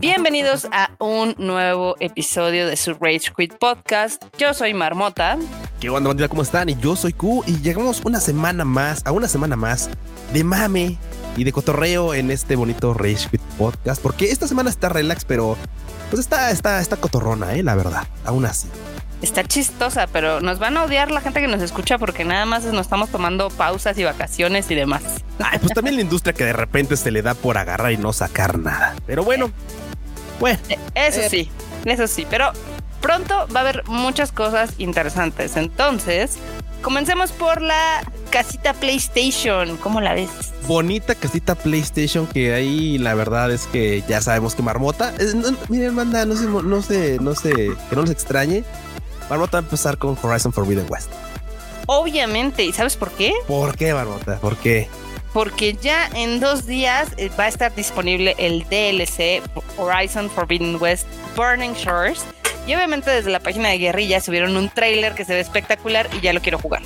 Bienvenidos a un nuevo episodio de su Rage Quit Podcast. Yo soy Marmota. ¿Qué onda, bandita? ¿Cómo están? Y yo soy Q y llegamos una semana más, a una semana más de mame y de cotorreo en este bonito Rage Quit Podcast. Porque esta semana está relax, pero pues está, está, está cotorrona, ¿eh? La verdad, aún así. Está chistosa, pero nos van a odiar la gente que nos escucha porque nada más nos estamos tomando pausas y vacaciones y demás. Ay, pues también la industria que de repente se le da por agarrar y no sacar nada. Pero bueno, bueno. Eh, eso Eh. sí, eso sí, pero pronto va a haber muchas cosas interesantes. Entonces, comencemos por la casita PlayStation. ¿Cómo la ves? bonita casita PlayStation que ahí la verdad es que ya sabemos que Marmota, es- no- miren, manda, no se, no sé, no sé, que no les extrañe. Marmota va a empezar con Horizon Forbidden West. Obviamente, ¿y sabes por qué? ¿Por qué, Marmota? ¿Por qué? Porque ya en dos días eh, va a estar disponible el DLC Horizon Forbidden West Burning Shores. Y obviamente desde la página de Guerrilla subieron un trailer que se ve espectacular y ya lo quiero jugar.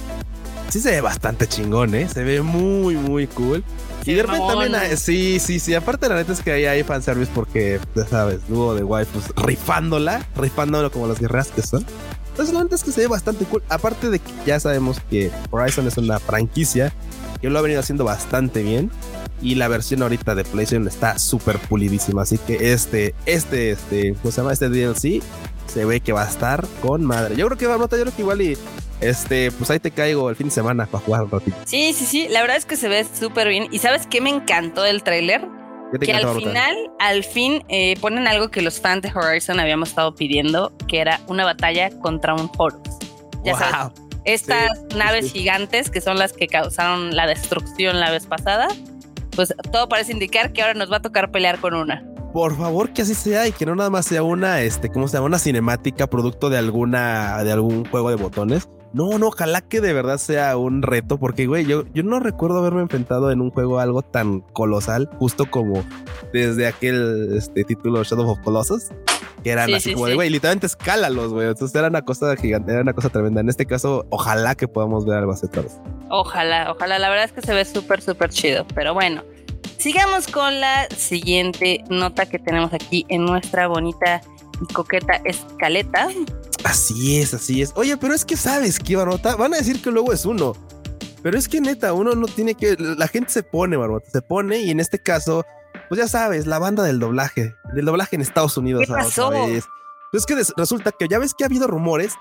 Sí se ve bastante chingón, ¿eh? Se ve muy, muy cool. Y de repente mamón. también, sí, sí, sí. Aparte, la neta es que ahí hay fanservice porque, ya sabes, dúo de waifus rifándola, rifándola como las guerreras que son. Entonces, la neta es que se ve bastante cool. Aparte de que ya sabemos que Horizon es una franquicia que lo ha venido haciendo bastante bien. Y la versión ahorita de PlayStation está súper pulidísima. Así que este, este, este, ¿cómo se llama? Este DLC se ve que va a estar con madre. Yo creo que va a notar, yo creo que igual y este, pues ahí te caigo el fin de semana para jugar un ratito. Sí, sí, sí, la verdad es que se ve súper bien. ¿Y sabes qué me encantó del trailer? ¿Qué te Que al final, al fin, eh, ponen algo que los fans de Horizon habíamos estado pidiendo, que era una batalla contra un Horus. Ya sabes, estas Sí, naves sí. gigantes que son las que causaron la destrucción la vez pasada, pues todo parece indicar que ahora nos va a tocar pelear con una. Por favor que así sea y que no nada más sea una, este, ¿cómo se llama? Una cinemática producto de alguna, de algún juego de botones. No, no, ojalá que de verdad sea un reto, porque, güey, yo, yo no recuerdo haberme enfrentado en un juego algo tan colosal, justo como desde aquel este, título Shadow of Colossus, que eran Sí, así sí, como de, güey, literalmente escálalos, güey. Entonces era una cosa gigante, era una cosa tremenda. En este caso, ojalá que podamos ver algo así otra vez. Ojalá, ojalá, la verdad es que se ve súper, súper chido. Pero bueno, sigamos con la siguiente nota que tenemos aquí en nuestra bonita coqueta escaleta. Así es, así es. Oye, pero es que sabes que Barbota, van a decir que luego es uno. Pero es que neta, uno no tiene que. La gente se pone, Barbota, se pone y en este caso, pues ya sabes, la banda del doblaje, del doblaje en Estados Unidos. ¿Qué otra pasó? vez. Pues es que resulta que ya ves que ha habido rumores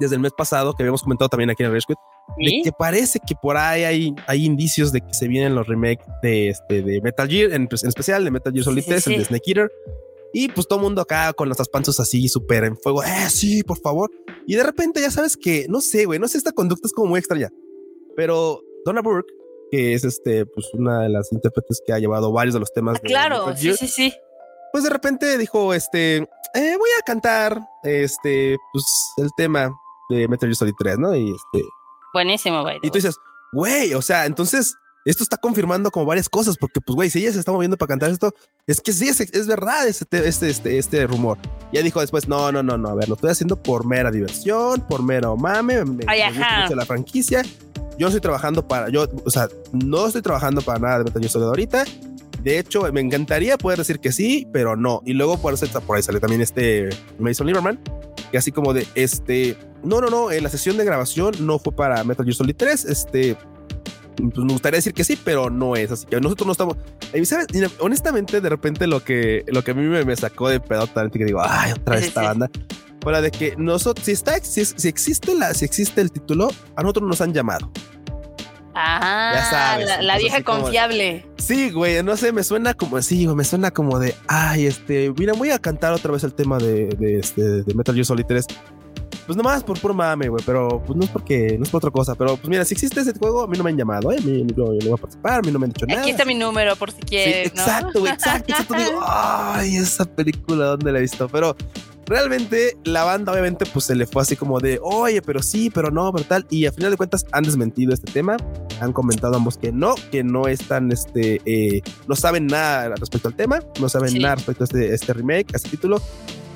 desde el mes pasado que habíamos comentado también aquí en el Rage Quit, de ¿Sí? que parece que por ahí hay, hay indicios de que se vienen los remakes de, este, de Metal Gear, en, en especial de Metal Gear Solid Sí, sí, 3, el de sí. Snake Eater. Y pues todo el mundo acá con nuestras panzas así súper en fuego. Eh, sí, por favor. Y de repente ya sabes que, no sé, güey, no sé, esta conducta es como muy extraña. Pero Donna Burke, que es este, pues una de las intérpretes que ha llevado varios de los temas Ah, de claro, sí, sí, sí. pues de repente dijo, este, eh, voy a cantar, este, pues el tema de Metal Gear Solid 3, ¿no? Y este, Buenísimo, güey. y tú dices, güey, o sea, entonces esto está confirmando como varias cosas, porque pues, güey, si ella se está moviendo para cantar esto, es que sí, es, es verdad este, este, este, este rumor. Ya dijo después, no, no, no, no, a ver, lo estoy haciendo por mera diversión, por mero mame, me, Ay, me gusta mucho la franquicia. Yo no estoy trabajando para, yo, o sea, no estoy trabajando para nada de Metal Gear Solid ahorita. De hecho, me encantaría poder decir que sí, pero no. Y luego por, por ahí sale también este Mason Lieberman, que así como de este, no, no, no, en la sesión de grabación no fue para Metal Gear Solid 3, este, pues me gustaría decir que sí, pero no es, así que nosotros no estamos, ¿sabes? Honestamente, de repente lo que, lo que a mí me, me sacó de pedo totalmente que digo, ay, otra vez esta banda, fuera de que nosotros, si está, si, si existe la, si existe el título, a nosotros nos han llamado. Ah, Ya sabes, la, la vieja como- confiable. Sí, güey, no sé, me suena como así, me suena como de, ay, este, mira, voy a cantar otra vez el tema de, de, este, de Metal Gear Solid 3. Pues nomás por puro mame, güey, pero pues no es porque, no es por otra cosa, pero pues mira, si existe ese juego, a mí no me han llamado, ¿eh? A mí no, yo no voy a participar, a mí no me han dicho nada. Aquí está mi número por si Sí, quieres. ¿no? exacto, güey, exacto, exacto. Digo, ay, esa película, ¿dónde la he visto? Pero realmente la banda, obviamente, pues se le fue así como de, oye, pero sí, pero no, pero tal. Y a final de cuentas han desmentido este tema. Han comentado ambos que no, que no están, este, eh, no saben nada respecto al tema, no saben Sí. nada respecto a este, este remake, a este título.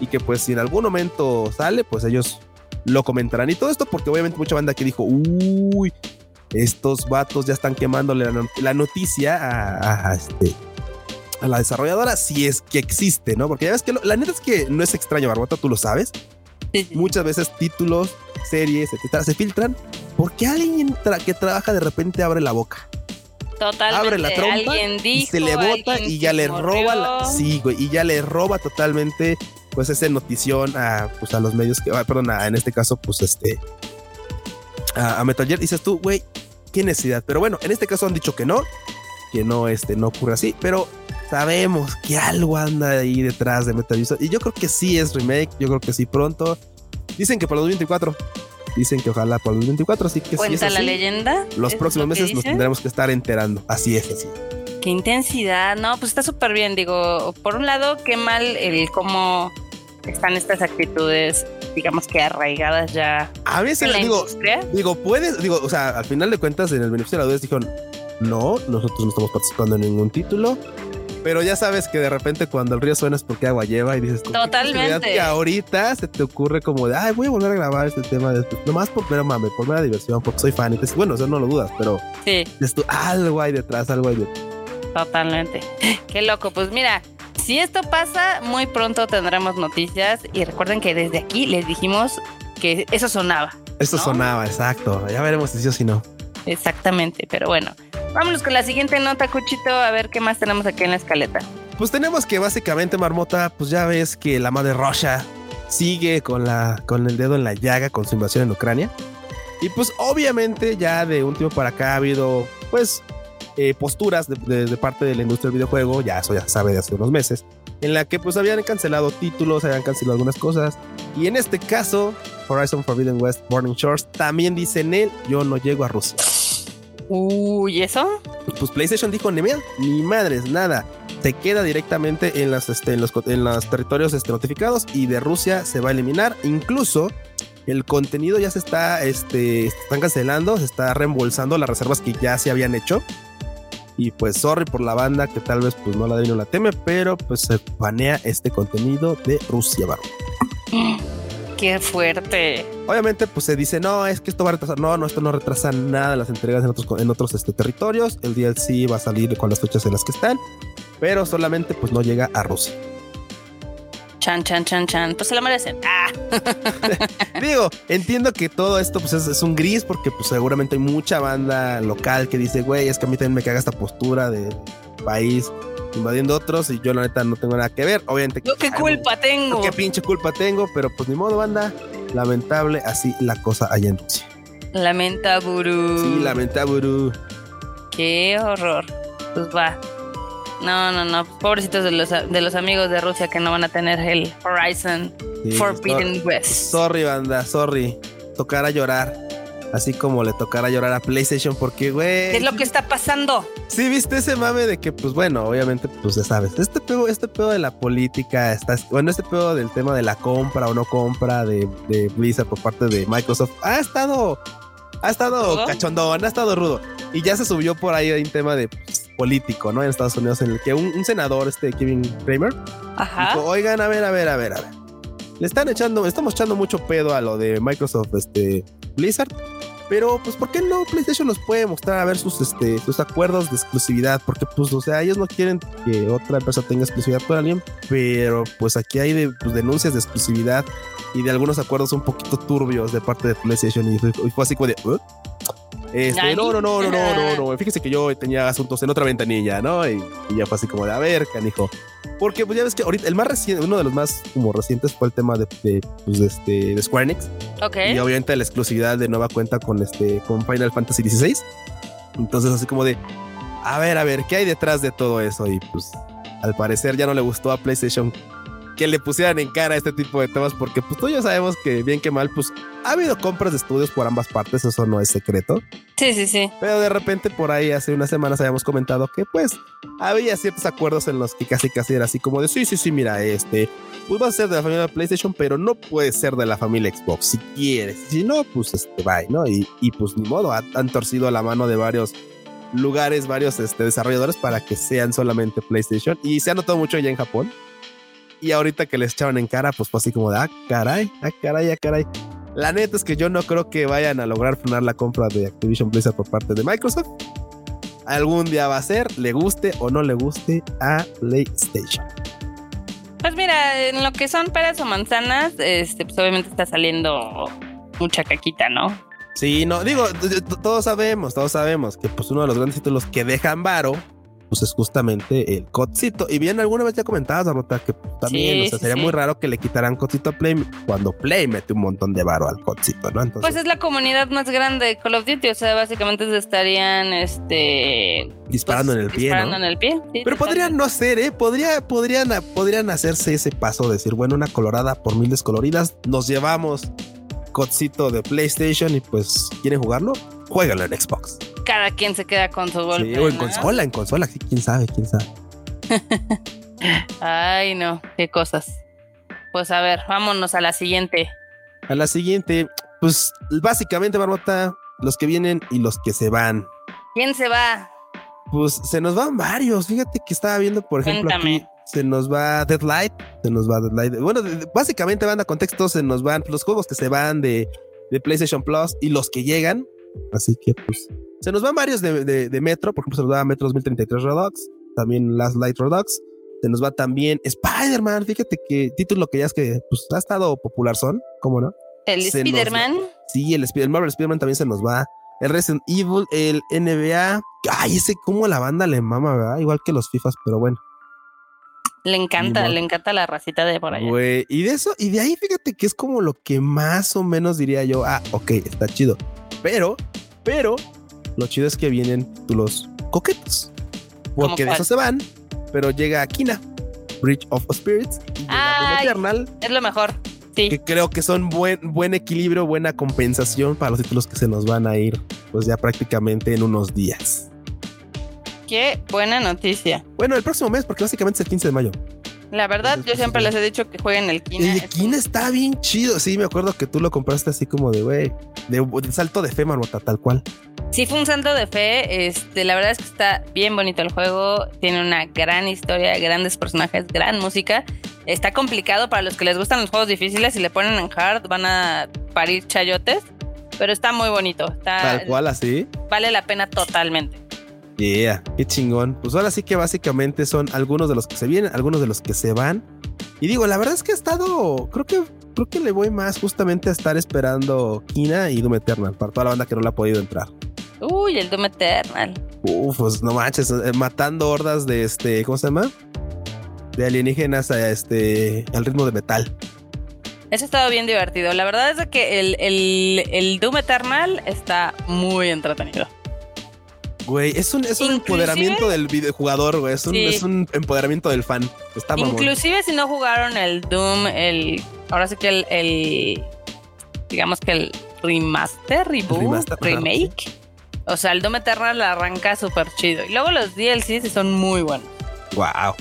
Y que pues si en algún momento sale, pues ellos lo comentarán. Y todo esto porque obviamente mucha banda que dijo, uy, estos vatos ya están quemándole la, noticia a, este, a la desarrolladora si es que existe, ¿no? Porque ya ves que la neta es que no es extraño, Barbota, tú lo sabes. Muchas veces títulos, series, etcétera, se filtran porque alguien que trabaja de repente abre la boca. Totalmente. Abre la trompa y se le bota y ya le roba la, sí, güey, y ya le roba totalmente pues esa notición a pues a los medios que ah, perdón, en este caso pues este a, a Metal Gear dices tú, güey, qué necesidad. Pero bueno, en este caso han dicho que no, que no este no ocurre así, pero sabemos que algo anda ahí detrás de Metal Gear y yo creo que sí es remake, yo creo que sí pronto. Dicen que para el 2024 Dicen que ojalá para el 2024, así que Cuenta la leyenda. Los próximos meses nos tendremos que estar enterando. Así es, así. Qué intensidad, no, pues está súper bien. Digo, por un lado, qué mal el cómo están estas actitudes, digamos que arraigadas ya. A veces en digo, digo, puedes, digo, o sea, al final de cuentas, en el beneficio de la duda dijeron, no, nosotros no estamos participando en ningún título. Pero ya sabes que de repente cuando el río suena es porque agua lleva y dices, totalmente. Que ahorita se te ocurre como de, ay, voy a volver a grabar este tema de nomás por mero mame, por mera diversión, porque soy fan. Y te, bueno, eso no lo dudas, pero sí. Esto, algo hay detrás, algo hay detrás. Totalmente. Qué loco. Pues mira, si esto pasa, muy pronto tendremos noticias. Y recuerden que desde aquí les dijimos que eso sonaba. Eso sonaba, exacto. Ya veremos si sí o si no. Exactamente, pero bueno. Vámonos con la siguiente nota, Cuchito, a ver qué más tenemos aquí en la escaleta. Pues tenemos que básicamente, Marmota, pues ya ves que la madre Russia sigue con, la, con el dedo en la llaga con su invasión en Ucrania. Y pues obviamente ya de un tiempo para acá ha habido pues eh, posturas de, parte de la industria del videojuego, ya eso ya sabe de hace unos meses, en la que pues habían cancelado títulos, habían cancelado algunas cosas. Y en este caso, Horizon Forbidden West Burning Shores también dice en él, yo no llego a Rusia. Uy, ¿eso? Pues PlayStation dijo, ni, ni madres, nada. Se queda directamente en, las, este, en, los, en los territorios este, notificados y de Rusia se va a eliminar. Incluso el contenido ya se está, este, están cancelando, se está reembolsando las reservas que ya se habían hecho. Y pues sorry por la banda que tal vez pues no la no la teme, pero pues se banea este contenido de Rusia, barro. Qué fuerte. Obviamente, pues se dice, no, es que esto va a retrasar. No, no, esto no retrasa nada las entregas en otros, en otros este, territorios. El DLC va a salir con las fechas en las que están, pero solamente pues no llega a Rusia. Chan, chan, chan, chan. Pues se la merecen. Ah. Digo, entiendo que todo esto pues es, un gris porque pues seguramente hay mucha banda local que dice, güey, es que a mí también me caga esta postura de país invadiendo otros y yo la neta no tengo nada que ver. Obviamente. Yo qué culpa tengo. Qué pinche culpa tengo, pero pues ni modo, banda. Lamentable, así la cosa allá en Rusia. Lamenta Buru. Sí, lamenta Buru. Qué horror. Pues va. No, no, no. Pobrecitos de los, de los amigos de Rusia que no van a tener el Horizon Forbidden West. Sorry, banda, sorry. Tocará llorar. Así como le tocará llorar a PlayStation porque, güey. ¿Qué es lo que está pasando? Sí, viste ese mame de que, pues bueno, obviamente, pues ya sabes, este pedo, este pedo de la política, está, bueno, este pedo del tema de la compra o no compra de, de Blizzard por parte de Microsoft ha estado, ha estado cachondón, ha estado rudo. Y ya se subió por ahí un tema de pues, político, ¿no? En Estados Unidos, en el que un, senador, este Kevin Kramer, Ajá. dijo, oigan, a ver, a ver, a ver, a ver. Le están echando, estamos echando mucho pedo a lo de Microsoft, este, Blizzard pero, pues, ¿por qué no PlayStation nos puede mostrar a ver sus, este, sus acuerdos de exclusividad? Porque, pues, o sea, ellos no quieren que otra empresa tenga exclusividad con alguien, pero, pues, aquí hay de, pues, denuncias de exclusividad y de algunos acuerdos un poquito turbios de parte de PlayStation. Y fue, así como de, este, no, no, no, no, no, no, no. Fíjese que yo tenía asuntos en otra ventanilla, ¿no? Y, ya fue así como de, a ver, canijo. Porque pues ya ves que ahorita el más reciente, uno de los más como recientes fue el tema de, de, pues, este, de Square Enix. Ok. Y obviamente la exclusividad de nueva cuenta con este, con Final Fantasy XVI. Entonces así como de, a ver, a ver, ¿qué hay detrás de todo eso? Y pues al parecer ya no le gustó a PlayStation que le pusieran en cara este tipo de temas, porque pues tú ya sabemos que bien que mal, pues ha habido compras de estudios por ambas partes, eso no es secreto. Sí, sí, sí. Pero de repente por ahí hace unas semanas habíamos comentado que pues había ciertos acuerdos en los que casi casi era así como de sí, sí, sí, mira, este, pues va a ser de la familia PlayStation, pero no puede ser de la familia Xbox si quieres. Si no, pues este, bye, ¿no? Y, y pues ni modo, han torcido la mano de varios lugares, varios este, desarrolladores para que sean solamente PlayStation. Y se ha notado mucho ya en Japón y ahorita que les echaban en cara, pues fue así como de, ah, caray, ah, caray, ah, caray. La neta es que yo no creo que vayan a lograr frenar la compra de Activision Blizzard por parte de Microsoft. Algún día va a ser, le guste o no le guste a PlayStation. Pues mira, en lo que son peras o manzanas, este, pues obviamente está saliendo mucha caquita, ¿no? Sí, no, digo, todos sabemos, todos sabemos que pues uno de los grandes títulos que dejan varo pues es justamente el codcito. Y bien, alguna vez ya comentabas, Rota, que también, o sea, sería muy raro que le quitaran codcito a Play cuando Play mete un montón de varo al codcito, ¿no? Entonces, pues es la comunidad más grande de Call of Duty, o sea, básicamente se estarían, este... Disparando en el pie, Disparando en el pie. Pero podrían no hacer, ¿eh? Podría, podrían, podrían hacerse ese paso, de decir, bueno, una colorada por mil descoloridas, nos llevamos codcito de PlayStation y pues, ¿quieren jugarlo? Juégalo en Xbox cada quien se queda con su golpe. Sí, o en consola, en consola, quién sabe, quién sabe. Ay, no, qué cosas. Pues a ver, vámonos a la siguiente. A la siguiente, pues básicamente, Barbota, los que vienen y los que se van. ¿Quién se va? Pues se nos van varios. Fíjate que estaba viendo, por ejemplo, aquí se nos va Deadlight, se nos va Deadlight. Bueno, básicamente van a contexto, se nos van los juegos que se van de, de PlayStation Plus y los que llegan. Así que pues se nos van varios de, Metro, por ejemplo, se nos va Metro 2033 Redux, también Last Light Redux. Se nos va también Spider-Man. Fíjate que título que ya es que pues, ha estado popular son, ¿cómo no? El Spider-Man. Sí, el, el Marvel Spider-Man también se nos va. El Resident Evil, el NBA. Ay, ese como la banda le mama, ¿verdad? Igual que los FIFAs, pero bueno. Le encanta, le encanta la racita de por allá. Güey, y de eso, y de ahí fíjate que es como lo que más o menos diría yo, ah, ok, está chido. Pero, pero, lo chido es que vienen títulos coquetos. Porque de eso se van, pero llega Kina, Bridge of Spirits y Eternal. Es lo mejor. Sí. Que creo que son buen, buen equilibrio, buena compensación para los títulos que se nos van a ir, pues ya prácticamente en unos días. Qué buena noticia. Bueno, el próximo mes, porque básicamente es el 15 de mayo. La verdad, yo siempre les he dicho que jueguen el Kina. El Kina está bien chido. Sí, me acuerdo que tú lo compraste así como de, güey, de, salto de fe, marmota, tal cual. Sí, fue un salto de fe. Este, la verdad es que está bien bonito el juego. Tiene una gran historia, grandes personajes, gran música. Está complicado para los que les gustan los juegos difíciles. Si le ponen en hard, van a parir chayotes. Pero está muy bonito. Está, tal cual, así. Vale la pena totalmente. Yeah, qué chingón. Pues ahora sí que básicamente son algunos de los que se vienen, algunos de los que se van. Y digo, la verdad es que he estado, creo que creo que le voy más justamente a estar esperando Kina y Doom Eternal para toda la banda que no la ha podido entrar. Uy, el Doom Eternal. Uf, pues no manches, eh, matando hordas de este, ¿cómo se llama? De alienígenas a este, al ritmo de metal. Eso ha estado bien divertido. La verdad es que el, el, el Doom Eternal está muy entretenido. Güey, es un, es un empoderamiento del videojugador, güey. Es un, es un empoderamiento del fan. Está Inclusive si no jugaron el Doom, el. Ahora sí que el. el digamos que el remaster, reboot, remake. O sea, el Doom Eternal arranca súper chido. Y luego los DLCs son muy buenos. Wow.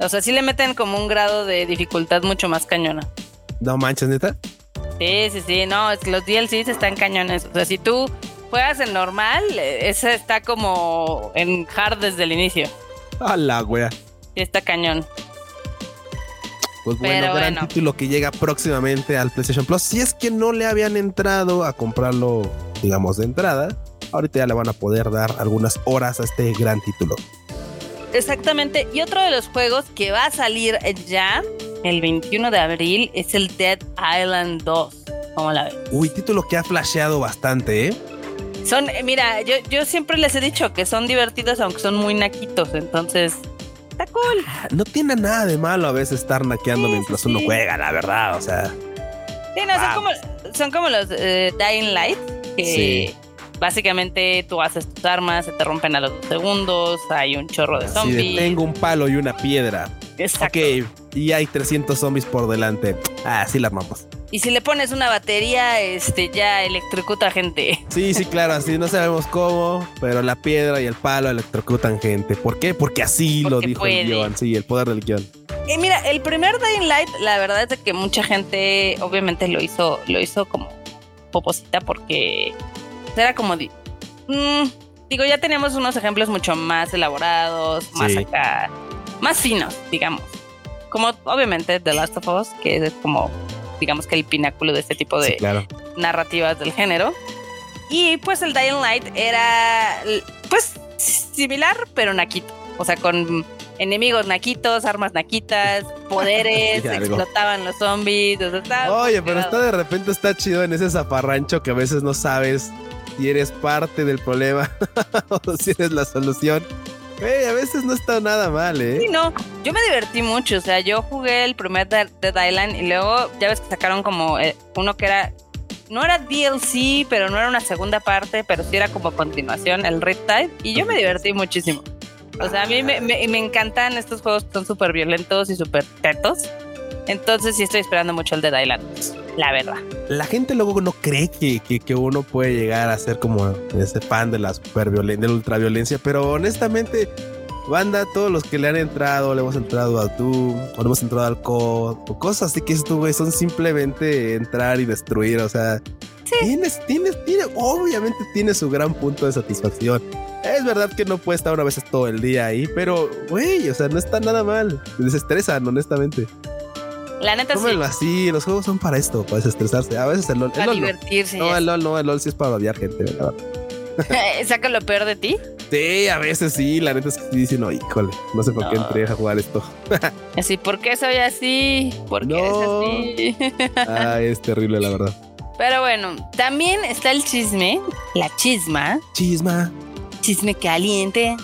O sea, sí le meten como un grado de dificultad mucho más cañona. No manches, neta. Sí, sí, sí. No, es que los DLCs están cañones. O sea, si tú juegas en normal, ese está como en hard desde el inicio. A la wea. Sí, está cañón. Pues bueno, gran título que llega próximamente al PlayStation Plus. Si es que no le habían entrado a comprarlo, digamos, de entrada, ahorita ya le van a poder dar algunas horas a este gran título. Exactamente. Y otro de los juegos que va a salir ya el 21 de abril es el Dead Island 2. ¿Cómo la ves? Uy, título que ha flasheado bastante, ¿eh? Son, eh, mira, yo, yo siempre les he dicho que son divertidos, aunque son muy naquitos, entonces está cool. Ah, no tiene nada de malo a veces estar naqueando mientras uno juega, la verdad, o sea. Sí, no, son como, son como los eh, Dying Light, que básicamente tú haces tus armas, se te rompen a los dos segundos, hay un chorro de zombies. tengo un palo y una piedra. Exacto. Ok, y hay 300 zombies por delante. Ah, sí la armamos. Y si le pones una batería, este ya electrocuta gente. Sí, sí, claro, así no sabemos cómo, pero la piedra y el palo electrocutan gente. ¿Por qué? Porque así lo dijo el guion, sí, el poder del guion. Y mira, el primer Dying Light, la verdad es que mucha gente obviamente lo hizo, lo hizo como poposita porque era como mm, digo, ya tenemos unos ejemplos mucho más elaborados, más acá, más finos, digamos. Como obviamente The Last of Us, que es como digamos que el pináculo de este tipo de Sí, claro. narrativas del género. Y pues el Dying Light era pues similar, pero naquito. O sea, con enemigos naquitos, armas naquitas, poderes, explotaban los zombies. o sea, estaba Oye, pero está de repente está chido en ese zaparrancho que a veces no sabes si eres parte del problema o si eres la solución. Güey, a veces no está nada mal, ¿eh? Sí, no, yo me divertí mucho, o sea, yo jugué el primer Dead Island y luego ya ves que sacaron como eh, uno que era, no era DLC, pero no era una segunda parte, pero sí era como continuación, el Riptide, y yo me divertí muchísimo. O sea, a mí me, me- me encantan estos juegos que son súper violentos y súper tetos, entonces sí estoy esperando mucho el Dead Island, la verdad. La gente luego no cree que, que, que uno puede llegar a ser como ese fan de la superviolencia, de la ultraviolencia, pero honestamente, banda, todos los que le han entrado, le hemos entrado a Doom, o le hemos entrado al COD, o cosas así que esto, güey, son simplemente entrar y destruir, o sea, tienes, tienes, tiene, obviamente tiene su gran punto de satisfacción. Es verdad que no puede estar una vez todo el día ahí, pero, güey, o sea, no está nada mal. Te desestresan, honestamente. La neta sí, Tómenlo así, los juegos son para esto, para desestresarse. A veces el LOL, el para LOL no. divertirse. No, el LOL no, el LOL sí es para odiar gente, ¿verdad? Saca lo peor de ti. Sí, a veces sí, la neta es que sí dicen, no, híjole, no sé por qué No. entré a jugar esto. Así, ¿por qué soy así? ¿Por qué No. eres así? Ay, es terrible, la verdad. Pero bueno, también está el chisme, la chisma, Chisma. chisme caliente,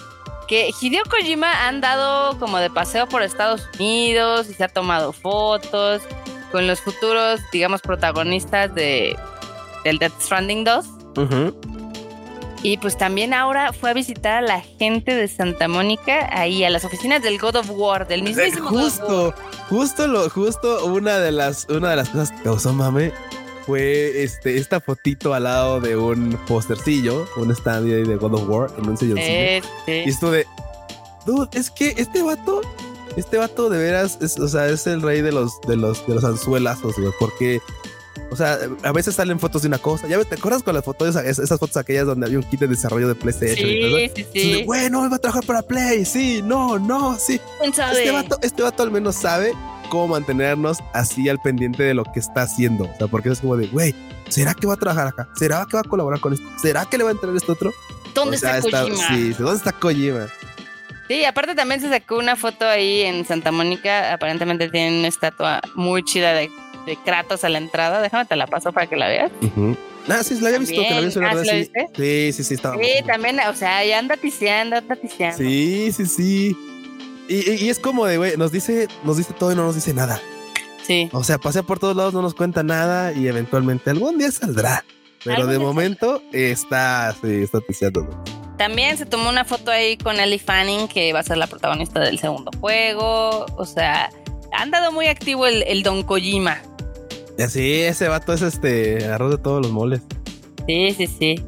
que Hideo Kojima ha andado como de paseo por Estados Unidos y se ha tomado fotos con los futuros, digamos, protagonistas de del Death Stranding 2. Ujú. Y pues también ahora fue a visitar a la gente de Santa Mónica, ahí a las oficinas del God of War, del mismísimo God of War. Justo, justo lo, justo una de las, una de las cosas que causó mame fue este, esta fotito al lado de un postercillo, un stand de God of War en un silloncillo. Este, Y esto de, dude, es que este vato, este vato de veras, es, o sea, es el rey de los, de los, de los anzuelazos, güey, porque, o sea, a veces salen fotos de una cosa. Ya ¿te acuerdas con las fotos, esas, fotos aquellas donde había un kit de desarrollo de PlayStation? sí, sí, sí. Güey, no, va a trabajar para Play, sí, no, no, sí. Este vato, este vato al menos sabe cómo mantenernos así al pendiente de lo que está haciendo. O sea, porque es como de, güey, ¿será que va a trabajar acá? ¿Será que va a colaborar con esto? ¿Será que le va a entrar esto otro? ¿Dónde O sea, está Kojima? sí, ¿dónde está Kojima? Sí, aparte también se sacó una foto ahí en Santa Mónica. Aparentemente tienen una estatua muy chida de, de Kratos a la entrada. Déjame te la paso para que la veas. Ah, sí, la había visto, que la había visto, Ah, ¿sí sí. viste? Sí, sí, sí, estaba. Sí, también, o sea, ya anda tiseando, anda tiseando. Sí, sí, sí. Y, es como de, güey, nos dice, nos dice todo y no nos dice nada. Sí. O sea, pasea por todos lados, no nos cuenta nada y eventualmente algún día saldrá. Pero de momento está, sí, está ticiando. También se tomó una foto ahí con Ellie Fanning, que va a ser la protagonista del segundo juego. O sea, ha andado muy activo el, el Don Kojima. Y así, ese vato es este arroz de todos los moles. Sí, sí, sí.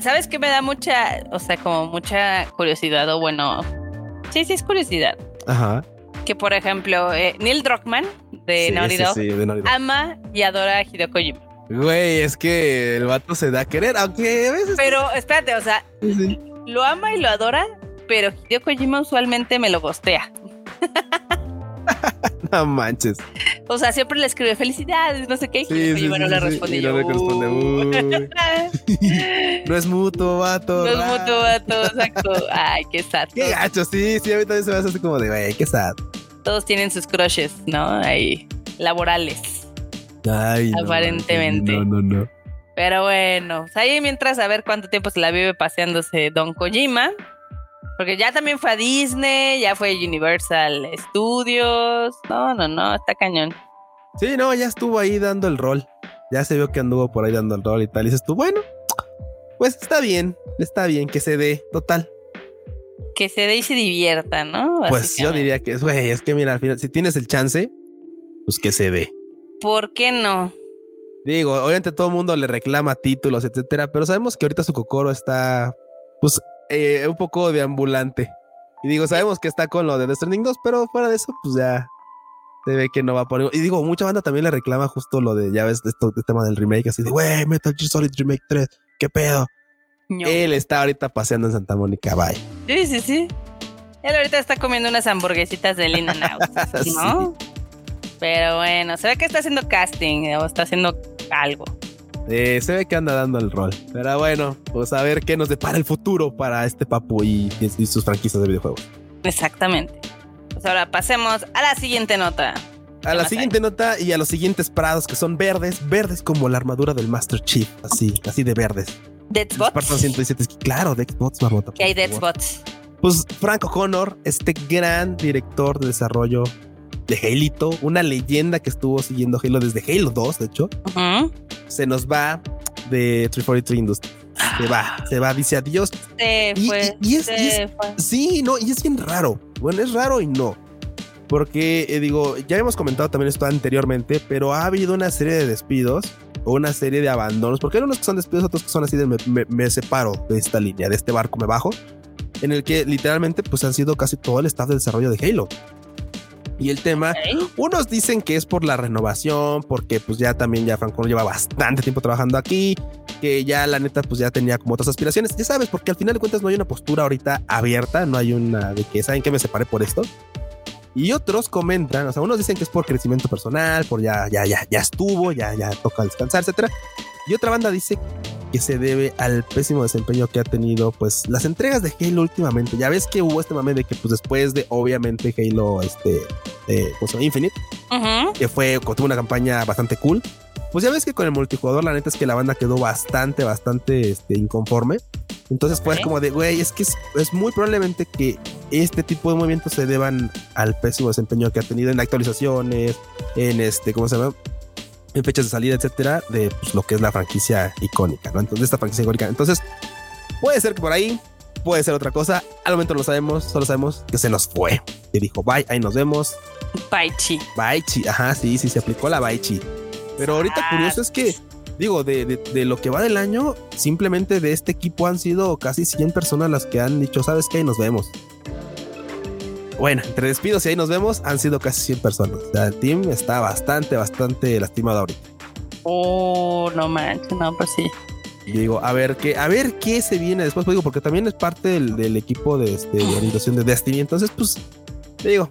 ¿Sabes qué me da mucha, o sea, como mucha curiosidad o bueno, sí, sí es curiosidad? Ajá. Que por ejemplo, eh, Neil Druckmann de sí, Naughty Dog sí, de Naughty Dog. ama y adora a Hideo Kojima. Güey, es que el vato se da a querer, aunque a veces. Pero espérate, o sea, sí. lo ama y lo adora, pero Hideo Kojima usualmente me lo gostea. No manches. O sea, siempre le escribe felicidades, no sé qué, y Sí, Hideo sí, Kojima sí, no le responde. y y yo, no le responde, "Uh". No es mutuo, vato. No es mutuo, vato, exacto. Ay, qué sad. Qué gacho, sí, sí, a mí también se me hace así como de, güey, qué sad. Todos tienen sus crushes, ¿no? Ahí, laborales. Ay, Aparentemente. No, no, no. Pero bueno, pues ahí mientras a ver cuánto tiempo se la vive paseándose Don Kojima. Porque ya también fue a Disney, ya fue a Universal Studios. No, no, no, está cañón. Sí, no, ya estuvo ahí dando el rol. Ya se vio que anduvo por ahí dando el rol y tal. Y dices tú, bueno, pues está bien, está bien que se dé, total. Que se dé y se divierta, ¿no? Pues yo diría que es, güey, es que mira, al final, si tienes el chance, pues que se dé. ¿Por qué no? Digo, obviamente todo el mundo le reclama títulos, etcétera, pero sabemos que ahorita su cocoro está, pues, eh, un poco deambulante. Y digo, sabemos que está con lo de The Stranding 2, pero fuera de eso, pues ya se ve que no va por ahí. Y digo, mucha banda también le reclama justo lo de, ya ves, esto, este tema del remake, así de, güey, Metal Gear Solid Remake 3, ¿qué pedo? No. Él está ahorita paseando en Santa Mónica, bye. Sí, sí, sí. Él ahorita está comiendo unas hamburguesitas de Lina Out, ¿no? Pero bueno, se ve que está haciendo casting o está haciendo algo. Eh, se ve que anda dando el rol. Pero bueno, pues a ver qué nos depara el futuro para este papu y, y sus franquicias de videojuegos. Exactamente. Pues ahora pasemos a la siguiente nota. A la siguiente nota y a los siguientes prados que son verdes, verdes como la armadura del Master Chief, así, así de verdes. Deathbots. 117, claro, Deathbots, Marmota. ¿Qué hay Deathbots? Pues Frank O'Connor, este gran director de desarrollo de Halo, una leyenda que estuvo siguiendo Halo desde Halo 2, de hecho, se nos va de 343 Industries. Se va, se va, dice adiós. Se fue, y, es, sí, no, y es bien raro. Bueno, es raro y no. Porque, eh, digo, ya hemos comentado también esto anteriormente, pero ha habido una serie de despidos o una serie de abandonos, porque hay unos que son despidos, otros que son así de me, separo de esta línea, de este barco, me bajo, en el que literalmente pues han sido casi todo el staff de desarrollo de Halo. Y el tema, unos dicen que es por la renovación, porque pues ya también ya Franco lleva bastante tiempo trabajando aquí, que ya la neta pues ya tenía como otras aspiraciones, ya sabes, porque al final de cuentas no hay una postura ahorita abierta, no hay una de que saben que me separé por esto. Y otros comentan, o sea, unos dicen que es por crecimiento personal, por ya, ya, ya, ya estuvo, ya, ya toca descansar, etcétera. Y otra banda dice que se debe al pésimo desempeño que ha tenido, pues, las entregas de Halo últimamente. Ya ves que hubo este mame de que, pues, después de, obviamente, Halo, este, eh, pues, Infinite, que fue, tuvo una campaña bastante cool. Pues ya ves que con el multijugador, la neta es que la banda quedó bastante, bastante, este, inconforme. Entonces fue como de, güey, es que es, muy probablemente que este tipo de movimientos se deban al pésimo desempeño que ha tenido en actualizaciones, en este, ¿cómo se llama? En fechas de salida, etcétera, de pues, lo que es la franquicia icónica, ¿no? Entonces, esta franquicia icónica. Entonces, puede ser que por ahí, puede ser otra cosa. Al momento no lo sabemos, solo sabemos que se nos fue. Y dijo, bye, ahí nos vemos. Bye, chi. Bye, chi. Ajá, sí, sí, se aplicó la bye, chi. Pero ahorita curioso es que digo, de, lo que va del año, simplemente de este equipo han sido casi 100 personas las que han dicho, ¿sabes qué? Ahí nos vemos. Bueno, entre despidos y ahí nos vemos, han sido casi 100 personas. O sea, el team está bastante, bastante lastimado ahorita. Oh, no manches, no, pues sí. Y digo, a ver qué, a ver qué se viene después, pues digo, porque también es parte del, equipo de, este, de orientación de Destiny. Entonces, pues, te digo,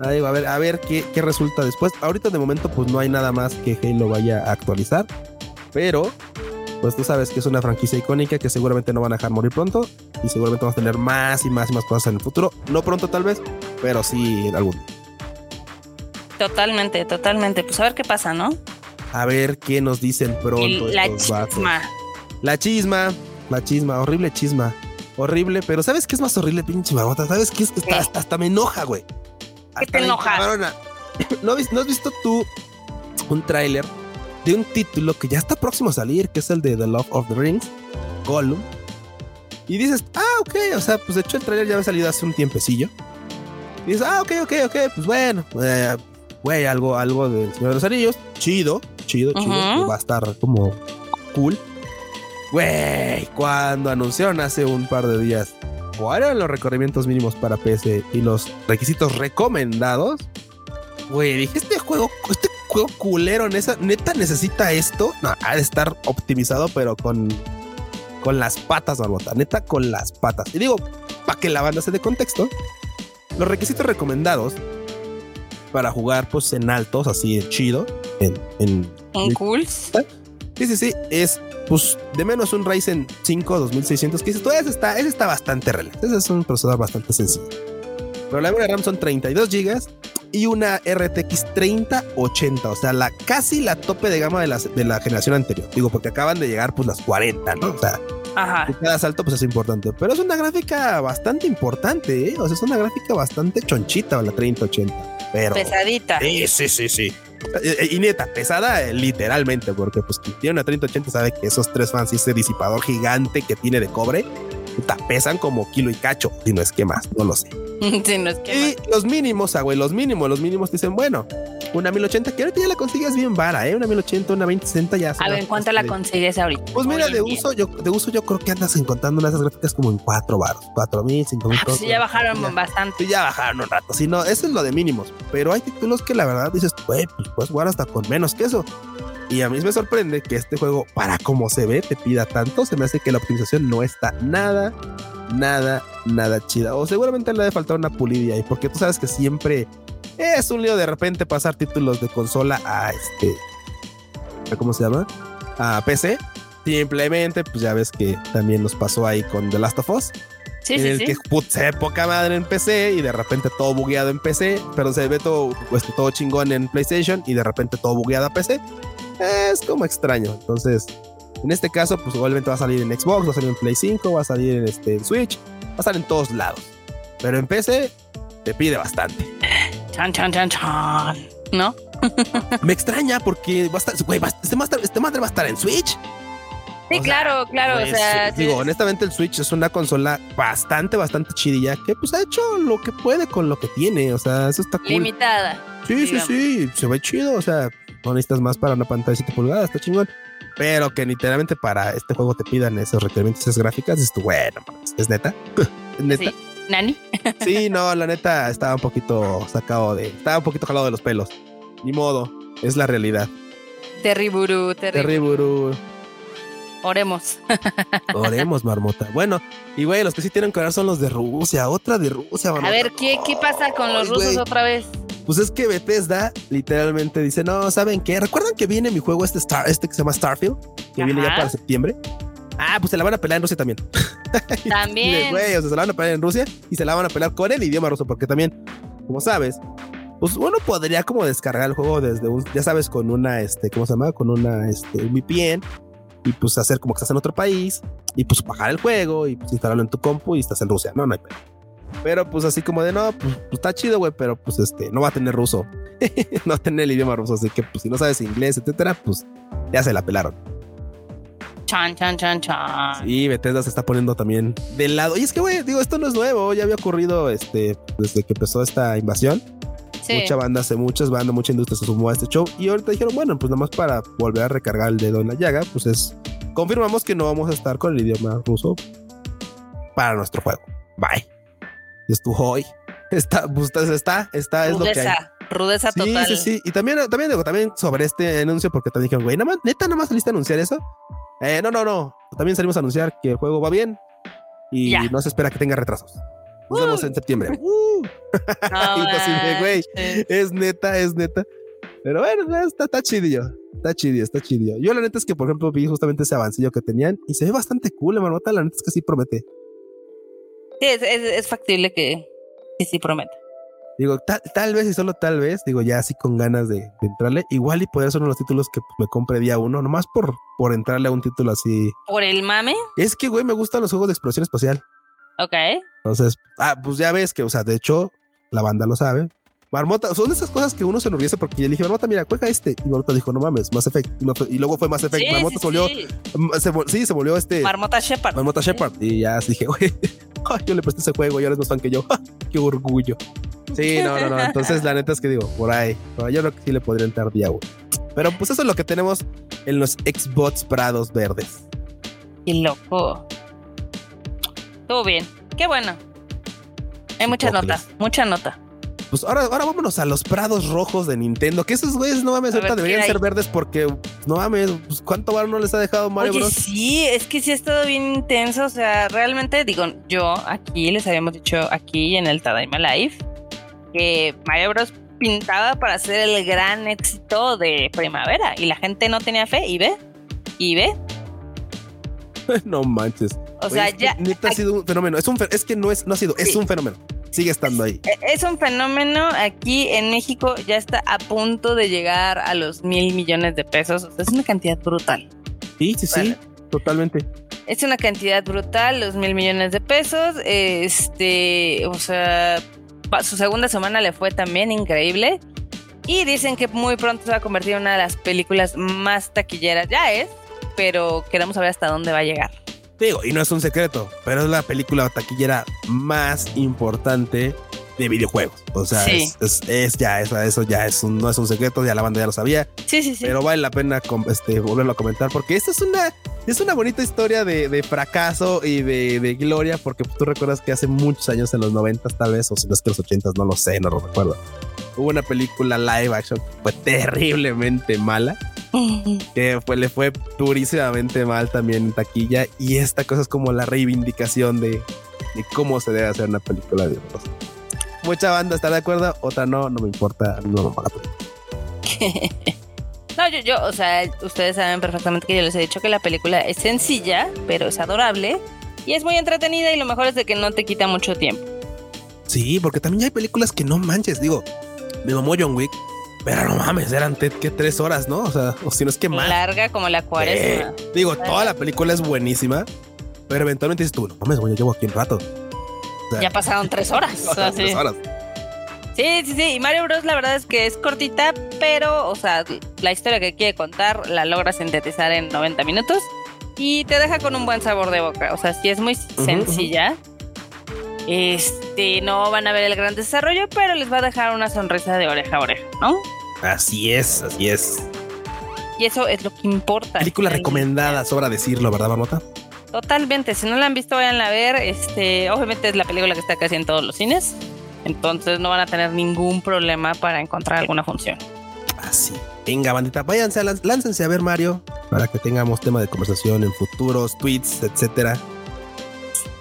a ver, a ver qué, qué resulta después. Ahorita de momento, pues no hay nada más que Halo vaya a actualizar pero pues tú sabes que es una franquicia icónica que seguramente no van a dejar morir pronto y seguramente vamos a tener más y más y más cosas en el futuro. No pronto tal vez, pero sí en algún. Totalmente, totalmente. Pues a ver qué pasa, ¿no? A ver qué nos dicen pronto. la chisma. La chisma, la chisma, horrible chisma. Horrible, pero ¿sabes qué es más horrible, pinche marmota? ¿Sabes qué es? Hasta, hasta, me enoja, güey. ¿Qué te enoja? ¿No, ¿No has visto tú un tráiler de un título que ya está próximo a salir, que es el de The Love of the Rings, Gollum. Y dices, ah, ok, o sea, pues de hecho el trailer ya había salido hace un tiempecillo. Y dices, ah, ok, ok, ok, pues bueno, eh, güey, algo, algo del Señor de los Anillos, chido, chido, chido, va a estar como cool. Güey, cuando anunciaron hace un par de días cuáles eran los recorrimientos mínimos para PC y los requisitos recomendados, güey, dije, este juego, este juego culero, esa, neta necesita esto. No, ha de estar optimizado, pero con, con las patas, barbota. Neta, con las patas. Y digo, para que la banda se dé contexto, los requisitos recomendados para jugar pues en altos, así en chido, en, en, ¿En cool. Sí, sí, sí, es pues de menos un Ryzen 5 2600 que dices, todo ese está, ese está bastante relax. Ese es un procesador bastante sencillo. Pero la memoria RAM son 32 GB y una RTX 3080, o sea, la casi la tope de gama de la, de la generación anterior. Digo, porque acaban de llegar pues las 40, ¿no? O sea, Ajá. cada salto pues es importante, pero es una gráfica bastante importante, ¿eh? O sea, es una gráfica bastante chonchita la 3080, pero pesadita. Sí, sí, sí, sí. Y neta, pesada eh, literalmente, porque pues quien tiene una 3080 sabe que esos tres fans y ese disipador gigante que tiene de cobre, puta, pesan como kilo y cacho, si no es que más, no lo sé. y los mínimos, ah, güey, los mínimos, los mínimos dicen, bueno, una 1080 que ahorita ya la consigues bien vara, ¿eh? Una 1080, una 2060 ya. A ver, ¿en cuánto la consigues ahorita? Pues mira, de uso, yo, de uso yo creo que andas encontrando unas gráficas como en 4 baros, 4 mil, 5 mil. Ah, sí, ya bajaron bastante. Sí, ya bajaron un rato. Si no, eso es lo de mínimos. Pero hay títulos que la verdad dices, güey, pues puedes jugar hasta con menos que eso. Y a mí me sorprende que este juego, para como se ve, te pida tanto. Se me hace que la optimización no está nada, nada, nada chida. O seguramente le ha de faltar una pulida ahí, porque tú sabes que siempre Es un lío de repente pasar títulos de consola a este. ¿Cómo se llama? A PC. Simplemente, pues ya ves que también nos pasó ahí con The Last of Us. Sí, en sí, el sí. que put, se ve poca madre en PC y de repente todo bugueado en PC, pero se ve todo, pues, todo chingón en PlayStation y de repente todo bugueado a PC. Es como extraño. Entonces, en este caso, pues obviamente va a salir en Xbox, va a salir en Play 5, va a salir en, este, en Switch, va a estar en todos lados. Pero en PC te pide bastante. Chan, chan, chan, chan. ¿No? Me extraña porque va a estar, güey, va- este, master- este madre va a estar en Switch. Sí, O sea, claro, claro. Pues, o sea, digo, sí. honestamente, el Switch es una consola bastante, bastante chidilla que pues ha hecho lo que puede con lo que tiene. O sea, eso está cool. limitada. Sí, sí, sí, se ve chido. O sea, no necesitas más para una pantalla de 7 pulgadas, está chingón. Pero que literalmente para este juego te pidan esos requerimientos, esas gráficas, dices tú, bueno, es neta. ¿Es neta? Sí. Nani. Sí, no, la neta estaba un poquito sacado de. Estaba un poquito jalado de los pelos. Ni modo, es la realidad. Terriburu, terrible. Terrible. Oremos. Oremos, marmota. Bueno, y güey, los que sí tienen que orar son los de Rusia. Otra de Rusia, A marmota. ver, ¿qué, qué pasa con los Ay, rusos otra vez? Pues es que Bethesda literalmente dice, no, ¿saben qué? ¿Recuerdan que viene mi juego este Star, este que se llama Starfield? Que viene ya para septiembre. Ah, pues se la van a pelear en Rusia también. También. güey, o sea, se la van a pelear en Rusia y se la van a pelear con el idioma ruso, porque también, como sabes, pues uno podría como descargar el juego desde un, ya sabes, con una, este, ¿cómo se llama? Con una, este, un VPN y pues hacer como que estás en otro país y pues bajar el juego y pues instalarlo en tu compu y estás en Rusia. No, no hay pedo. Pero pues así como de no, pues, pues, está chido, güey, pero pues este, no va a tener ruso. no va a tener el idioma ruso, así que pues si no sabes inglés, etcétera, pues ya se la pelaron. Chan, chan, chan, chan. Y Bethesda se está poniendo también del lado. Y es que, güey, digo, esto no es nuevo, ya había ocurrido este, desde que empezó esta invasión. Sí. Mucha banda, hace muchas bandas, mucha industria se sumó a este show. Y ahorita dijeron, bueno, pues nada más para volver a recargar el dedo en la llaga, pues es. Confirmamos que no vamos a estar con el idioma ruso para nuestro juego. Bye. Estuvo hoy. Está, pues está, está, es lo que hay. Rudeza, rudeza Sí, total. sí, sí. Y también, también digo, también sobre este anuncio, porque también dijeron, güey, nada más, neta, nada más saliste a anunciar eso. Eh, no, no, no. También salimos a anunciar que el juego va bien y Ya. no se espera que tenga retrasos. Nos vemos en septiembre. Uh. No de, güey, es neta, es neta. Pero bueno, está, está chidillo. Está chidillo, está chidillo. Yo la neta es que, por ejemplo, vi justamente ese avancillo que tenían y se ve bastante cool, la marmota. La neta es que sí promete. Sí, es, es- es factible que, que sí prometa. Digo, tal, tal vez y solo tal vez, digo, ya así con ganas de, de entrarle. Igual y poder ser uno de los títulos que me compre día uno, nomás por, por entrarle a un título así. Por el mame, Es que, güey, me gustan los juegos de exploración espacial. Ok. Entonces, ah, pues ya ves que, o sea, de hecho, la banda lo sabe. Marmota, son esas cosas que uno se enorgullece porque yo le dije, Marmota, mira, juega este. Y Marmota dijo, no mames, Mass Effect. Y, y luego fue Mass Effect. Sí, Marmota sí, se volvió, sí. mm, se sí, se volvió este. Marmota Shepard. Marmota Shepard. Y ya dije, güey, yo le presté ese juego y ahora es más fan que yo. Qué orgullo. Sí, no, no, no. Entonces, la neta es que digo, por ahí. yo creo que sí le podría entrar día uno. Pero pues eso es lo que tenemos en los Xbox Prados verdes. Qué loco. Estuvo bien. Qué bueno. Hay mucha Hipócritas. nota, mucha nota. Pues ahora, ahora vámonos a los prados rojos de Nintendo. Que esos güeyes, no mames, ahorita ver, ¿qué deberían ser verdes porque, no mames, pues cuánto bar no les ha dejado Mario Oye, Bros. sí, es que sí ha estado bien intenso. O sea, realmente, digo, yo aquí les habíamos dicho aquí en el Tadaima Live que Mario Bros. pintaba para ser el gran éxito de primavera y la gente no tenía fe y ve, y ve. no manches. O sea, ya Neta ha sido un fenómeno. Es, un es que no es, no ha sido, es un fenómeno. Sigue estando ahí. e- es un fenómeno. Aquí en México ya está a punto de llegar a los mil millones de pesos. O sea, es una cantidad brutal. Sí, sí, sí, totalmente. Es una cantidad brutal, los mil millones de pesos. Este, o sea, su segunda semana le fue también increíble. Y dicen que muy pronto se va a convertir en una de las películas más taquilleras. Ya es, pero queremos saber hasta dónde va a llegar. Digo, y no es un secreto, pero es la película taquillera más importante de videojuegos. O sea, Sí. es, es- es ya, eso, eso ya es un, no es un secreto, ya la banda ya lo sabía. Sí, sí, sí. pero vale la pena com- este, volverlo a comentar porque esta es una, es una bonita historia de, de fracaso y de, de gloria porque tú recuerdas que hace muchos años en los 90 tal vez o si no es que los 80 no lo sé, no lo recuerdo. Hubo una película live action que fue terriblemente mala, que fue, le fue durísimamente mal también en taquilla y esta cosa es como la reivindicación de, de cómo se debe hacer una película de videojuegos. Mucha banda está de acuerdo, otra no, no me importa, no No, yo, yo, o sea, ustedes saben perfectamente que yo les he dicho que la película es sencilla, pero es adorable y es muy entretenida y lo mejor es de que no te quita mucho tiempo. Sí, porque también hay películas que no manches, digo, me mamó John Wick, pero no mames, eran que tres horas, ¿no? O sea, o si no es que más. Larga como la cuaresma. digo, toda la película es buenísima, pero eventualmente dices tú, no mames, güey, yo llevo aquí un rato. ya pasaron tres horas. tres horas. Sí, sí, sí. Y Mario Bros. la verdad es que es cortita, pero, o sea, la historia que quiere contar la logra sintetizar en 90 minutos y te deja con un buen sabor de boca. O sea, sí es muy sencilla. Este, no van a ver el gran desarrollo, pero les va a dejar una sonrisa de oreja a oreja, ¿no? Así es, así es. Y eso es lo que importa. Película recomendada, sobra decirlo, ¿verdad, Marmota? Totalmente. Si no la han visto, vayan a ver. Este, obviamente es la película que está casi en todos los cines. Entonces no van a tener ningún problema para encontrar alguna función. Así. Venga, bandita, váyanse, láncense a ver Mario para que tengamos tema de conversación en futuros tweets, etcétera.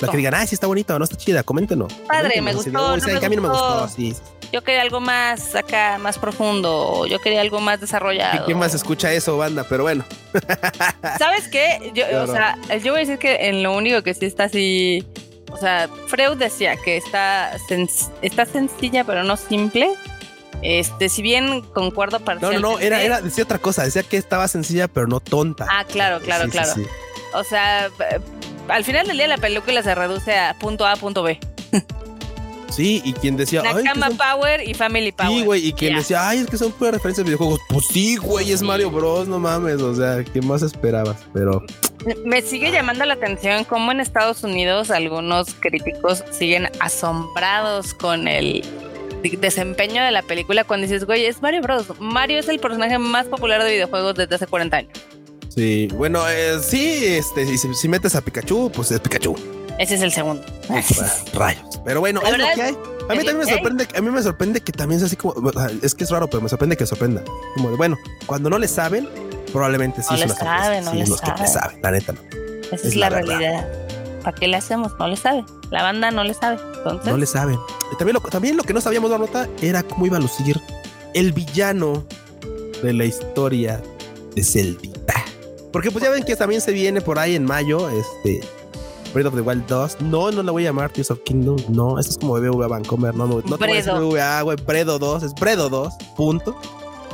Para que digan, ah, sí está bonita o no está chida, coméntenos. Padre, me gustó. no me a mí no me gustó, sí. Yo quería algo más acá, más profundo. Yo quería algo más desarrollado. ¿Y quién más escucha eso, banda? Pero bueno. ¿Sabes qué? Yo, o sea, yo voy a decir que en lo único que sí está así o sea, Freud decía que está, está sencilla pero no simple. Este, si bien concuerdo parcialmente. No, no, no, era, era, decía otra cosa, decía que estaba sencilla pero no tonta. Ah, claro, claro, claro. O sea, al final del día la película se reduce a punto A, punto B. Sí, y quien decía. Nakama Power y Family Power. Sí, güey, y quien decía, ay, es que son puras referencias de videojuegos. Pues sí, güey, es Mario Bros, no mames. O sea, ¿qué más esperabas? Pero. Me sigue llamando la atención cómo en Estados Unidos algunos críticos siguen asombrados con el desempeño de la película cuando dices, güey, es Mario Bros. Mario es el personaje más popular de videojuegos desde hace 40 años. Sí, bueno, eh, sí, este, si, si metes a Pikachu, pues es Pikachu. Ese es el segundo. Rayos. Pero bueno, es lo que hay. A mí también me sorprende, a mí me sorprende que también es así como, es que es raro, pero me sorprende que sorprenda. Como de, bueno, cuando no le saben, probablemente sí no le saben, no sí, le los que le saben, la neta no. Esa es, la, realidad. ¿Para qué le hacemos? No le sabe. La banda no le sabe. Entonces... No le saben. también, lo, también lo que no sabíamos, nota era cómo iba a lucir el villano de la historia de Celdita. Porque pues ya ven que también se viene por ahí en mayo, este, Breath of the Wild 2. No, no la voy a llamar Tears of Kingdom. No, esto es como BBVA Vancomer. No, no, no te a decir BBVA, güey. Bredo 2, es Bredo 2, punto.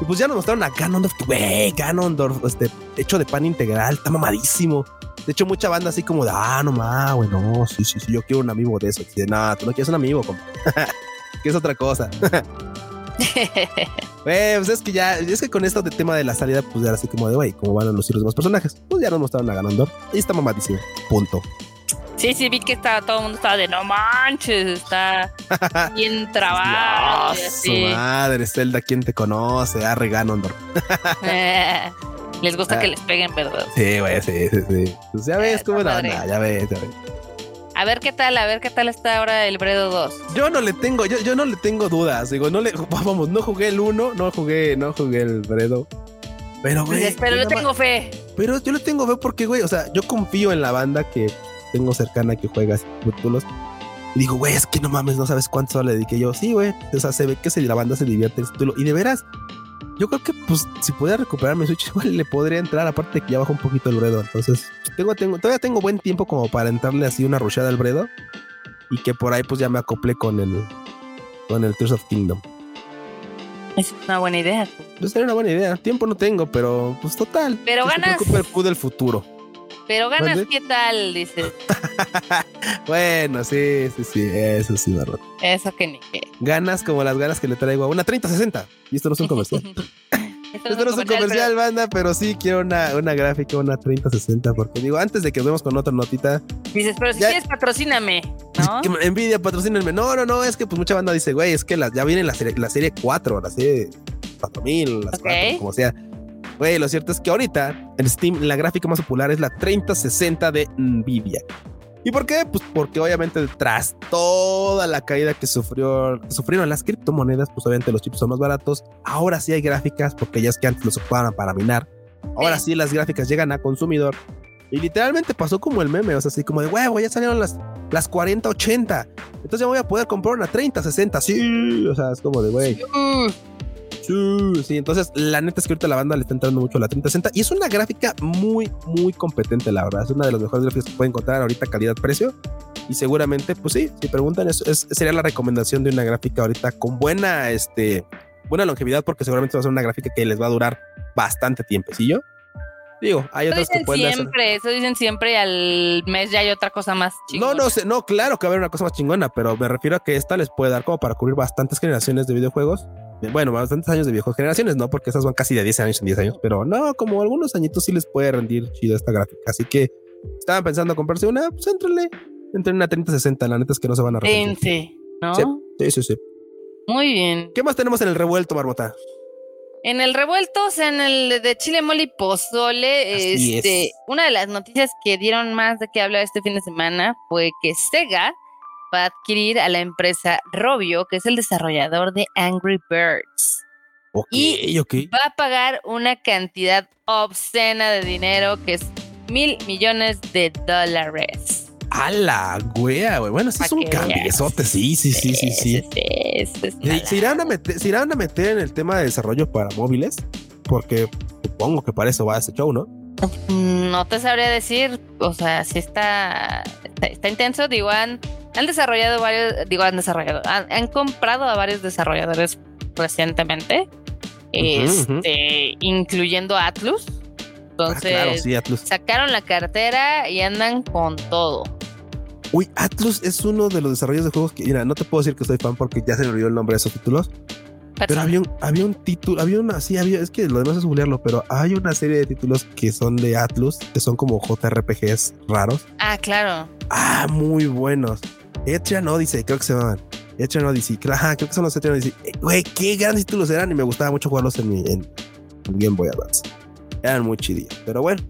Y pues ya nos mostraron a Ganondorf, güey, Ganondorf, este, hecho de pan integral, está mamadísimo. De hecho, mucha banda así como de, ah, no más, güey, no, sí, sí, sí, yo quiero un amigo de eso. Y de, nada, tú no quieres un amigo, que es otra cosa. Güey, pues es que ya, es que con esto de tema de la salida, pues ya así como de, güey, cómo van a lucir los demás personajes. Pues ya nos mostraron a Ganondorf y está mamadísimo, punto. Sí, sí, vi que estaba, todo el mundo estaba de no manches, está bien trabado. Su madre, Zelda, ¿quién te conoce? Arre Ganondorf. les gusta que ah. les peguen, ¿verdad? Sí, güey, sí, sí, sí. Pues ya ves cómo la onda, ya ves, ya ves. A ver qué tal, a ver qué tal está ahora el Bredo 2. Yo no le tengo, yo, yo no le tengo dudas. Digo, no le, vamos, no jugué el 1, no jugué, no jugué el Bredo. Pero, güey. Pues, pero le tengo fe. Pero yo le tengo fe porque, güey, o sea, yo confío en la banda que tengo cercana que juega títulos. Y digo, güey, es que no mames, no sabes cuánto le dediqué yo. Sí, güey. O sea, se ve que se, la banda se divierte en título. Y de veras, yo creo que, pues, si pudiera recuperar mi Switch, igual le podría entrar. Aparte que ya bajó un poquito el Bredo. Entonces, tengo, tengo, todavía tengo buen tiempo como para entrarle así una rushada al Bredo. Y que por ahí, pues, ya me acople con el, con el Tears of Kingdom. Es una buena idea. Pues sería una buena idea. Tiempo no tengo, pero pues total. Pero ganas. el Q del futuro. Pero ganas, ¿qué tal? Dices. bueno, sí, sí, sí, eso sí, Barrot. Eso que ni qué. Ganas como las ganas que le traigo a una 30-60. Y esto no es un comercial. esto, no, es un comercial, banda, pero sí quiero una, una gráfica, una 30-60. Porque digo, antes de que nos vemos con otra notita. Dices, pero si quieres, patrocíname. ¿no? Envidia, patrocínenme. No, no, no, es que pues mucha banda dice, güey, es que ya viene la serie, la serie 4, la serie 4000, las 4, como sea. Güey, lo cierto es que ahorita en Steam la gráfica más popular es la 3060 de Nvidia. ¿Y por qué? Pues porque obviamente tras toda la caída que sufrió, sufrieron las criptomonedas, pues obviamente los chips son más baratos. Ahora sí hay gráficas, porque ya es que antes los ocupaban para minar. Ahora sí las gráficas llegan a consumidor. Y literalmente pasó como el meme, o sea, así como de, huevo, ya salieron las, las 40, 80. Entonces ya voy a poder comprar una 30, 60. Sí, o sea, es como de, güey. Sí, sí, entonces la neta es que ahorita la banda le está entrando mucho a la 3060 y es una gráfica muy, muy competente, la verdad. Es una de las mejores gráficas que pueden encontrar ahorita calidad-precio. Y seguramente, pues sí, si preguntan, eso es, sería la recomendación de una gráfica ahorita con buena, este, buena longevidad, porque seguramente va a ser una gráfica que les va a durar bastante tiempo. ¿Sí yo? Digo, hay otras que pueden siempre, Eso dicen siempre y al mes ya hay otra cosa más chingona. No, no sé, no, claro que va a haber una cosa más chingona, pero me refiero a que esta les puede dar como para cubrir bastantes generaciones de videojuegos. Bueno, bastantes años de viejas generaciones, no, porque esas van casi de 10 años en 10 años, pero no, como algunos añitos sí les puede rendir chido esta gráfica. Así que estaban pensando comprarse una, pues éntrenle, entren una 3060, la neta es que no se van a arrepentir. ¿no? Sí, sí, sí. Muy bien. ¿Qué más tenemos en el revuelto, Barbota? En el revuelto, o sea, en el de Chile Mole y Pozole, este, una de las noticias que dieron más de qué hablar este fin de semana fue que Sega va a adquirir a la empresa Robio, que es el desarrollador de Angry Birds. y va a pagar una cantidad obscena de dinero que es mil millones de dólares. A la wea, güey. Bueno, ese es un cambiezote. Sí, sí, sí, sí, sí. ¿Se, irán a meter, ¿Se irán a meter en el tema de desarrollo para móviles? Porque supongo que para eso va ese show, ¿no? Mm, no te sabría decir. O sea, sí está, está, intenso. Digo, han, desarrollado varios. Digo, han desarrollado. Han, comprado a varios desarrolladores recientemente. este, incluyendo Atlus. Entonces, ah, claro, sí, Atlus. sacaron la cartera y andan con todo. Uy, Atlus es uno de los desarrollos de juegos que, mira, no te puedo decir que soy fan porque ya se me olvidó el nombre de esos títulos. Pero había un, había un título, había una, sí, había, es que lo demás es googlearlo, pero hay una serie de títulos que son de Atlus, que son como JRPGs raros. Ah, claro. Ah, muy buenos. Etrian Odyssey, creo que se llaman. Etrian Odyssey, ajá, creo que son los Etrian Odyssey. Eh, güey, qué grandes títulos eran y me gustaba mucho jugarlos en mi en, Game Boy Advance. Eran muy chidillos, pero bueno.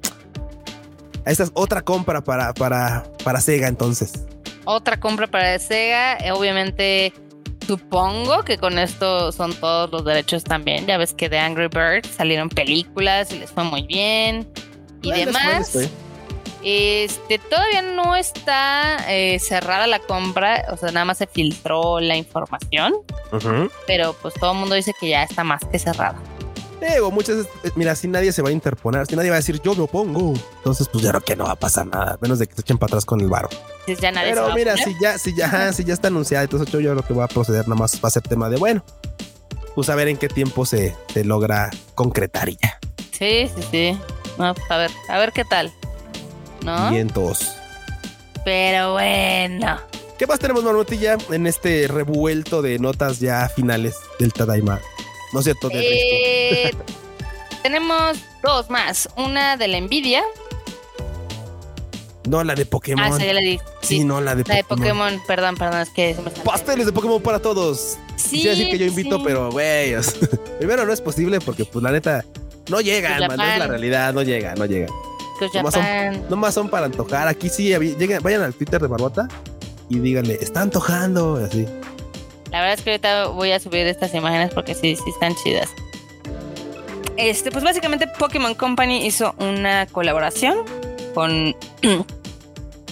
Esta es otra compra para, para, para Sega entonces. Otra compra para Sega, eh, obviamente supongo que con esto son todos los derechos también. Ya ves que de Angry Birds salieron películas y les fue muy bien y demás. Este todavía no está eh, cerrada la compra, o sea, nada más se filtró la información, pero pues todo el mundo dice que ya está más que cerrada. Digo, muchas veces, eh, mira, si nadie se va a interponer, si nadie va a decir yo me opongo, entonces pues ya no que no va a pasar nada, menos de que se echen para atrás con el varo. Pero mira, si ya, si ya, si ya está anunciado, entonces yo, yo lo que voy a proceder nada más va a ser tema de bueno, pues a ver en qué tiempo se, se logra concretar y ya. Sí, sí, sí. Pues, a ver, a ver qué tal. ¿No? Vientos. Pero bueno. ¿Qué más tenemos, Marmotilla, en este revuelto de notas ya finales del Tadaima? No es cierto, eh, tenemos dos más. Una de la Nvidia. No, la de Pokémon. Ah, sí, ya la di. Sí, no, la de la Pokémon. de Pokémon, perdón, perdón, es que Pasteles de Pokémon para todos. Sí. Sí, decir que yo invito, pero güey. primero no es posible porque, pues, la neta, no llega, man, es la realidad, no llega, no llega. Nomás son, más son para antojar. Aquí sí, vayan al Twitter de Barbota y díganle, está antojando, así. La verdad es que ahorita voy a subir estas imágenes porque sí, sí están chidas. Este, pues básicamente Pokémon Company hizo una colaboración con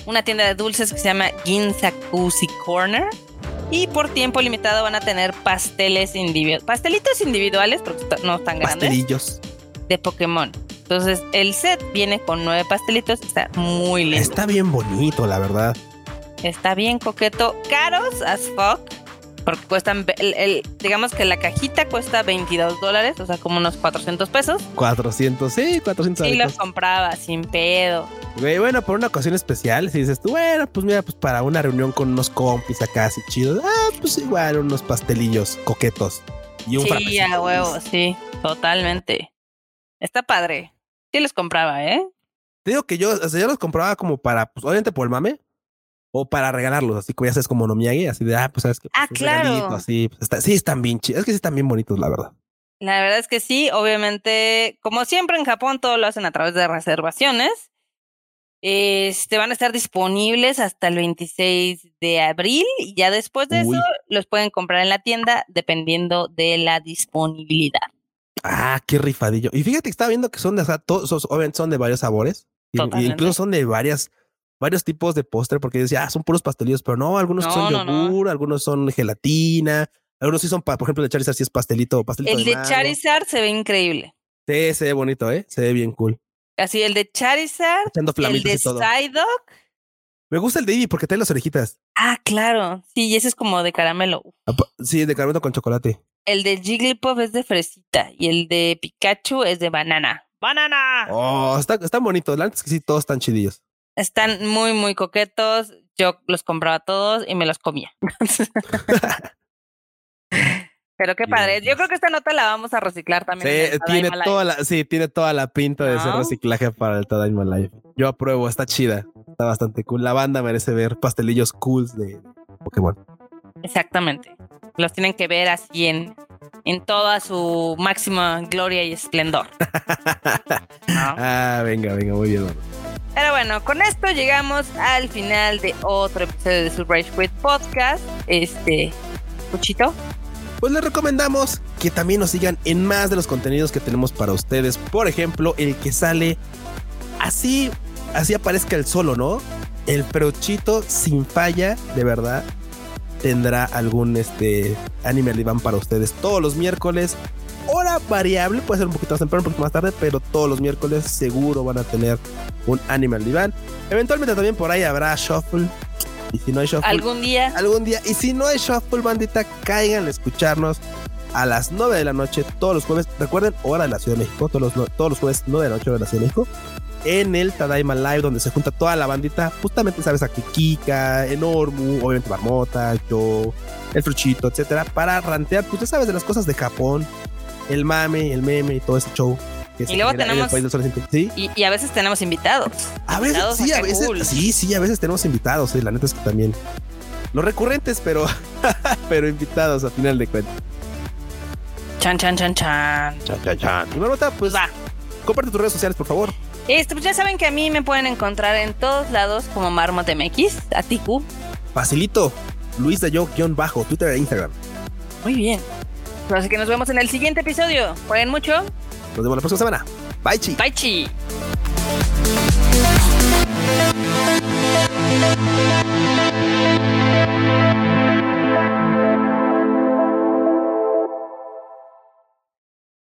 una tienda de dulces que se llama Ginzakushi Corner. Y por tiempo limitado van a tener pasteles individuales. Pastelitos individuales, porque no están grandes. Pastelillos. De Pokémon. Entonces, el set viene con nueve pastelitos. Está muy lindo. Está bien bonito, la verdad. Está bien coqueto. Caros as fuck. Porque cuestan, el, digamos que la cajita cuesta 22 dólares, o sea, como unos 400 pesos. 400, sí, 400 Y los compraba sin pedo. Güey, bueno, por una ocasión especial, si dices tú, bueno, pues mira, pues para una reunión con unos compis acá así chidos, ah, pues igual unos pastelillos coquetos y un Sí, a huevo, sí, totalmente. Está padre. Sí los compraba, ¿eh? Te digo que yo, o sea, yo los compraba como para, pues obviamente por el mame, o para regalarlos, así como ya sabes, como Nomiagi, así de, ah, pues sabes que. Ah, pues, claro. Así, pues, sí, están bien chidos. Es que sí están bien bonitos, la verdad. La verdad es que sí, obviamente, como siempre en Japón, todo lo hacen a través de reservaciones. Este van a estar disponibles hasta el 26 de abril y ya después de eso los pueden comprar en la tienda dependiendo de la disponibilidad. Ah, qué rifadillo. Y fíjate que estaba viendo que son de, o sea, todos, obviamente son de varios sabores. Y, incluso son de varias varios tipos de postre porque decía, ah, son puros pastelillos, pero no, algunos No, son no, no. yogur, algunos son gelatina, algunos sí son, por ejemplo, el de Charizard sí es pastelito, pastelito El de. Charizard se ve increíble. Sí, se ve bonito, ¿eh? Se ve bien cool. Así, el de Charizard, el de. Psyduck. Me gusta el de Eevee porque trae las orejitas. Ah, claro. Sí, y ese es como de caramelo. Apa- Sí, de caramelo con chocolate. El de Jigglypuff es de fresita y el de Pikachu es de banana. ¡Banana! Oh, está- están bonitos. La es que sí, todos están chidillos. Están muy, muy coquetos. Yo los compraba todos y me los comía. Pero qué padre. Yo creo que esta nota la vamos a reciclar también. Sí, tiene toda la, sí, tiene toda la pinta de ser ¿No? reciclaje para el Tadaima Live. Yo apruebo, está chida. Está bastante cool. La banda merece ver pastelillos cools de Pokémon. Exactamente. Los tienen que ver así en, en toda su máxima gloria y esplendor. ¿no? ah, venga, venga, muy bien. Pero bueno, con esto llegamos al final de otro episodio de su Rage Quit Podcast. Este, Puchito. Pues les recomendamos que también nos sigan en más de los contenidos que tenemos para ustedes. Por ejemplo, el que sale así, así aparezca el solo, ¿no? El Prochito sin falla, de verdad, tendrá algún este anime diván para ustedes todos los miércoles. Hora variable, puede ser un poquito más temprano, un poquito más tarde, pero todos los miércoles seguro van a tener un Animal Diván. Eventualmente también por ahí habrá Shuffle. Y si no hay Shuffle, Algún día. algún día. Y si no hay Shuffle, bandita, caigan a escucharnos a las 9 de la noche todos los jueves. Recuerden, hora de la Ciudad de México, todos los, todos los jueves 9 de la noche, hora de la Ciudad de México. En el Tadaima Live, donde se junta toda la bandita. Justamente, sabes, aquí Kika, Enormu, obviamente Marmota, yo, el Fruchito, etcétera, para rantear, pues ya sabes, de las cosas de Japón, el mame, el meme y todo ese show. que se Y luego genera en el tenemos-. Sí, Y, y a veces tenemos invitados. a veces, Invitados sí, a veces, cool. sí, sí, a veces tenemos invitados, la neta es que también. Los recurrentes, pero, pero invitados a final de cuentas. Chan, chan, chan, chan. Chan, chan, chan. Y Marmota, pues Pues va. comparte tus redes sociales, por favor. Este, pues ya saben que a mí me pueden encontrar en todos lados como Marmot MX, a Tiku. Facilito. Luis de yo, guion bajo, Twitter e Instagram. Muy bien. Pues Así que nos vemos en el siguiente episodio. Jueguen mucho. Nos vemos la próxima semana. Bye, chi. Bye, chi.